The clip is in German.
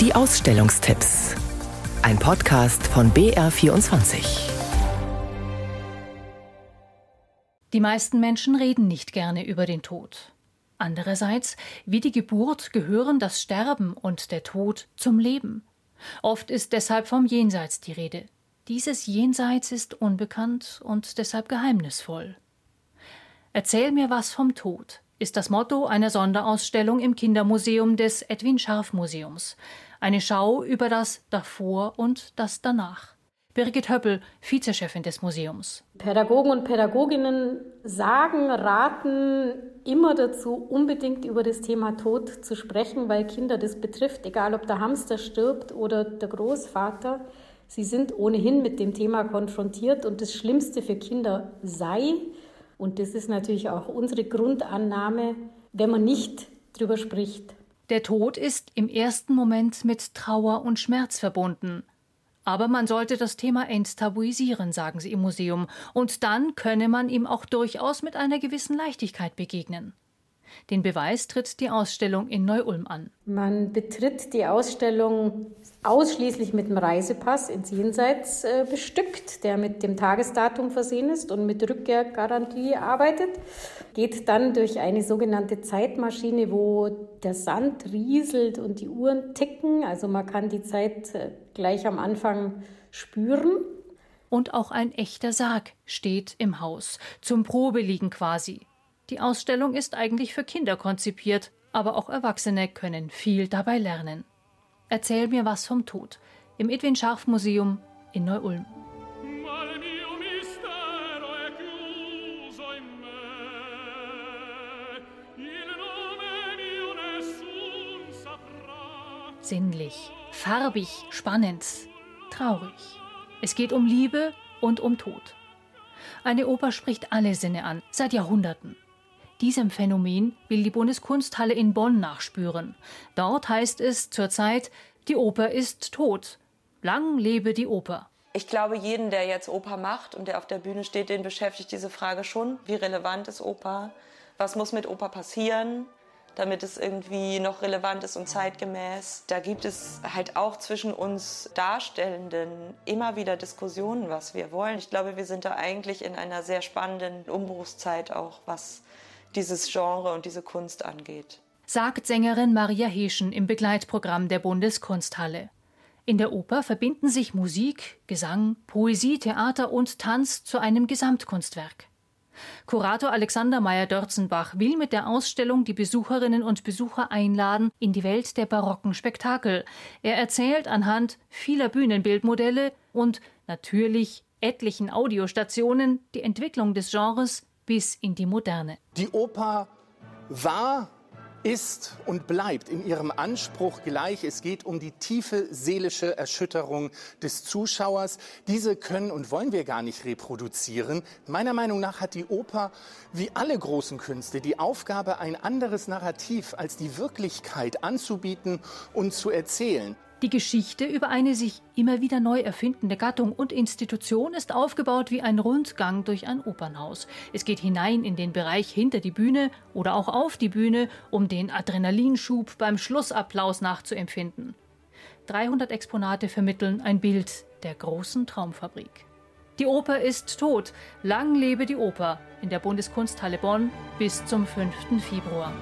Die Ausstellungstipps. Ein Podcast von BR24. Die meisten Menschen reden nicht gerne über den Tod. Andererseits, wie die Geburt gehören das Sterben und der Tod zum Leben. Oft ist deshalb vom Jenseits die Rede. Dieses Jenseits ist unbekannt und deshalb geheimnisvoll. Erzähl mir was vom Tod ist das Motto einer Sonderausstellung im Kindermuseum des Edwin Scharf Museums. Eine Schau über das Davor und das Danach. Birgit Höppel, Vizechefin des Museums. Pädagogen und Pädagoginnen sagen, raten immer dazu, unbedingt über das Thema Tod zu sprechen, weil Kinder das betrifft, egal ob der Hamster stirbt oder der Großvater. Sie sind ohnehin mit dem Thema konfrontiert und das Schlimmste für Kinder sei, und das ist natürlich auch unsere Grundannahme, wenn man nicht drüber spricht. Der Tod ist im ersten Moment mit Trauer und Schmerz verbunden. Aber man sollte das Thema enttabuisieren, sagen sie im Museum, und dann könne man ihm auch durchaus mit einer gewissen Leichtigkeit begegnen. Den Beweis tritt die Ausstellung in Neu-Ulm an. Man betritt die Ausstellung ausschließlich mit dem Reisepass ins Jenseits äh, bestückt, der mit dem Tagesdatum versehen ist und mit Rückkehrgarantie arbeitet. Geht dann durch eine sogenannte Zeitmaschine, wo der Sand rieselt und die Uhren ticken. Also man kann die Zeit äh, gleich am Anfang spüren. Und auch ein echter Sarg steht im Haus, zum Probeliegen quasi. Die Ausstellung ist eigentlich für Kinder konzipiert, aber auch Erwachsene können viel dabei lernen. Erzähl mir was vom Tod im Edwin Scharf Museum in Neu-Ulm. Sinnlich, farbig, spannend, traurig. Es geht um Liebe und um Tod. Eine Oper spricht alle Sinne an, seit Jahrhunderten. Diesem Phänomen will die Bundeskunsthalle in Bonn nachspüren. Dort heißt es zurzeit, die Oper ist tot. Lang lebe die Oper. Ich glaube, jeden, der jetzt Oper macht und der auf der Bühne steht, den beschäftigt diese Frage schon. Wie relevant ist Oper? Was muss mit Oper passieren, damit es irgendwie noch relevant ist und zeitgemäß? Da gibt es halt auch zwischen uns Darstellenden immer wieder Diskussionen, was wir wollen. Ich glaube, wir sind da eigentlich in einer sehr spannenden Umbruchszeit auch, was dieses Genre und diese Kunst angeht. Sagt Sängerin Maria Heschen im Begleitprogramm der Bundeskunsthalle. In der Oper verbinden sich Musik, Gesang, Poesie, Theater und Tanz zu einem Gesamtkunstwerk. Kurator Alexander Meyer-Dörzenbach will mit der Ausstellung die Besucherinnen und Besucher einladen in die Welt der barocken Spektakel. Er erzählt anhand vieler Bühnenbildmodelle und natürlich etlichen Audiostationen die Entwicklung des Genres bis in die Moderne. Die Oper war ist und bleibt in ihrem Anspruch gleich. Es geht um die tiefe seelische Erschütterung des Zuschauers. Diese können und wollen wir gar nicht reproduzieren. Meiner Meinung nach hat die Oper, wie alle großen Künste, die Aufgabe, ein anderes Narrativ als die Wirklichkeit anzubieten und zu erzählen. Die Geschichte über eine sich immer wieder neu erfindende Gattung und Institution ist aufgebaut wie ein Rundgang durch ein Opernhaus. Es geht hinein in den Bereich hinter die Bühne oder auch auf die Bühne, um den Adrenalinschub beim Schlussapplaus nachzuempfinden. 300 Exponate vermitteln ein Bild der großen Traumfabrik. Die Oper ist tot. Lang lebe die Oper in der Bundeskunsthalle Bonn bis zum 5. Februar.